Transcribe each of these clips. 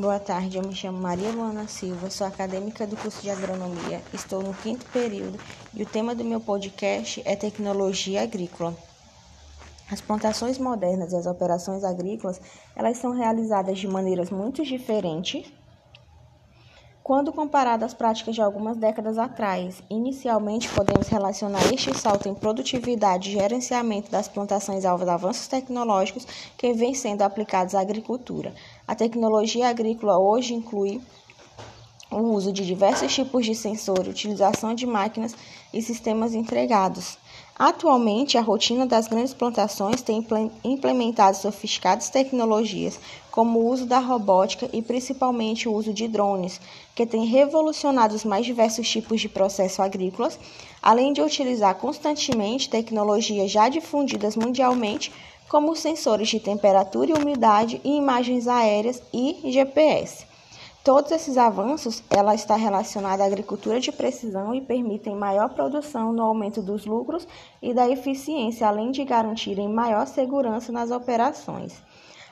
Boa tarde, eu me chamo Maria Luana Silva, sou acadêmica do curso de agronomia, estou no quinto período e o tema do meu podcast é tecnologia agrícola. As plantações modernas e as operações agrícolas, elas são realizadas de maneiras muito diferentes quando comparado às práticas de algumas décadas atrás, inicialmente podemos relacionar este salto em produtividade e gerenciamento das plantações aos avanços tecnológicos que vêm sendo aplicados à agricultura. A tecnologia agrícola hoje inclui o uso de diversos tipos de sensor, utilização de máquinas e sistemas entregados. Atualmente, a rotina das grandes plantações tem implementado sofisticadas tecnologias, como o uso da robótica e principalmente o uso de drones, que tem revolucionado os mais diversos tipos de processos agrícolas, além de utilizar constantemente tecnologias já difundidas mundialmente, como sensores de temperatura e umidade e imagens aéreas e GPS. Todos esses avanços, ela está relacionada à agricultura de precisão e permitem maior produção no aumento dos lucros e da eficiência, além de garantirem maior segurança nas operações.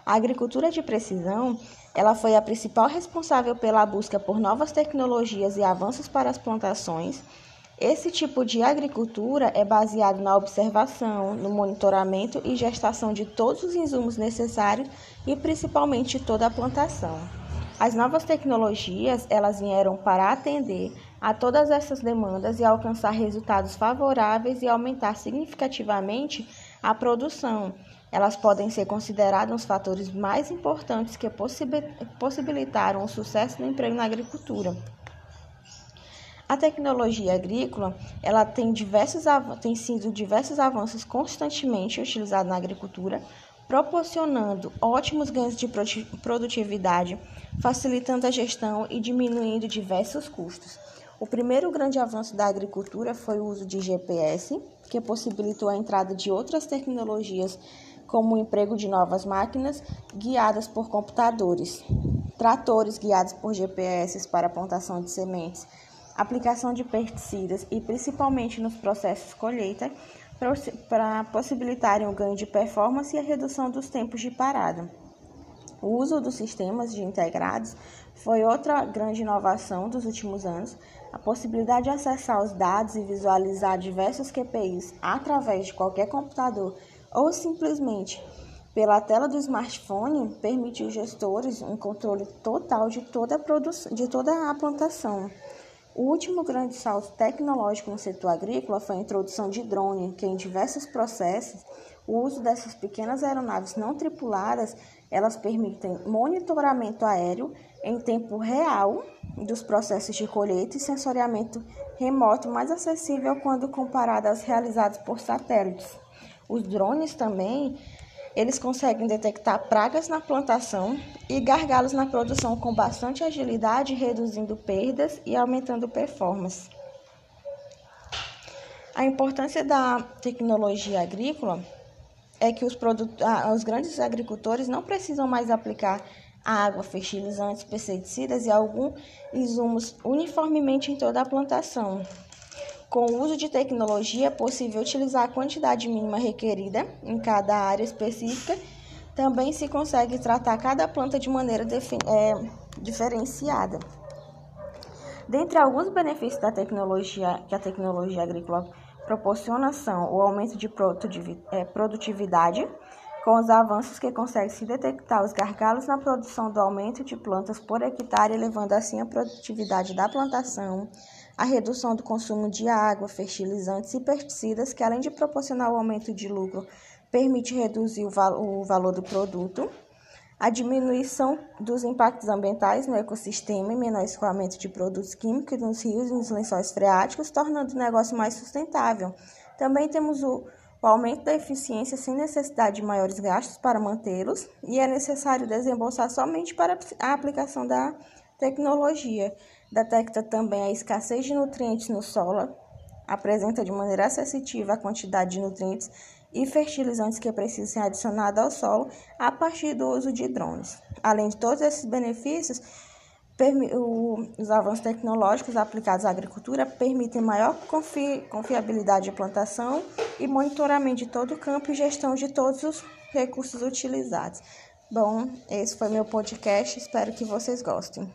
A agricultura de precisão, ela foi a principal responsável pela busca por novas tecnologias e avanços para as plantações. Esse tipo de agricultura é baseado na observação, no monitoramento e gestação de todos os insumos necessários e principalmente toda a plantação. As novas tecnologias, elas vieram para atender a todas essas demandas e alcançar resultados favoráveis e aumentar significativamente a produção. Elas podem ser consideradas os fatores mais importantes que possibilitaram o sucesso do emprego na agricultura. A tecnologia agrícola, ela tem diversos tem sido diversos avanços constantemente utilizados na agricultura, proporcionando ótimos ganhos de produtividade, facilitando a gestão e diminuindo diversos custos. O primeiro grande avanço da agricultura foi o uso de GPS, que possibilitou a entrada de outras tecnologias, como o emprego de novas máquinas guiadas por computadores, tratores guiados por GPS para a plantação de sementes, aplicação de pesticidas e principalmente nos processos colheita, para possibilitarem o ganho de performance e a redução dos tempos de parada. O uso dos sistemas de integrados foi outra grande inovação dos últimos anos. A possibilidade de acessar os dados e visualizar diversos QPIs através de qualquer computador ou simplesmente pela tela do smartphone permite aos gestores um controle total de toda a, de toda a plantação. O último grande salto tecnológico no setor agrícola foi a introdução de drone, que em diversos processos, o uso dessas pequenas aeronaves não tripuladas, elas permitem monitoramento aéreo em tempo real dos processos de colheita e sensoriamento remoto mais acessível quando comparado aos realizados por satélites. Os drones também eles conseguem detectar pragas na plantação e gargalos na produção com bastante agilidade, reduzindo perdas e aumentando performance. A importância da tecnologia agrícola é que os, os grandes agricultores não precisam mais aplicar água, fertilizantes, pesticidas e alguns insumos uniformemente em toda a plantação. Com o uso de tecnologia, é possível utilizar a quantidade mínima requerida em cada área específica. Também se consegue tratar cada planta de maneira é, diferenciada. Dentre alguns benefícios da tecnologia que a tecnologia agrícola proporciona são o aumento de é, produtividade, com os avanços que consegue se detectar os gargalos na produção do aumento de plantas por hectare, elevando assim a produtividade da plantação, a redução do consumo de água, fertilizantes e pesticidas, que além de proporcionar o aumento de lucro, permite reduzir o, val o valor do produto, a diminuição dos impactos ambientais no ecossistema e menor escoamento de produtos químicos nos rios e nos lençóis freáticos, tornando o negócio mais sustentável. Também temos o, o aumento da eficiência sem necessidade de maiores gastos para mantê-los e é necessário desembolsar somente para a aplicação da tecnologia. Detecta também a escassez de nutrientes no solo, apresenta de maneira acessível a quantidade de nutrientes e fertilizantes que precisam ser adicionados ao solo a partir do uso de drones. Além de todos esses benefícios, os avanços tecnológicos aplicados à agricultura permitem maior confi confiabilidade de plantação e monitoramento de todo o campo e gestão de todos os recursos utilizados. Bom, esse foi meu podcast, espero que vocês gostem.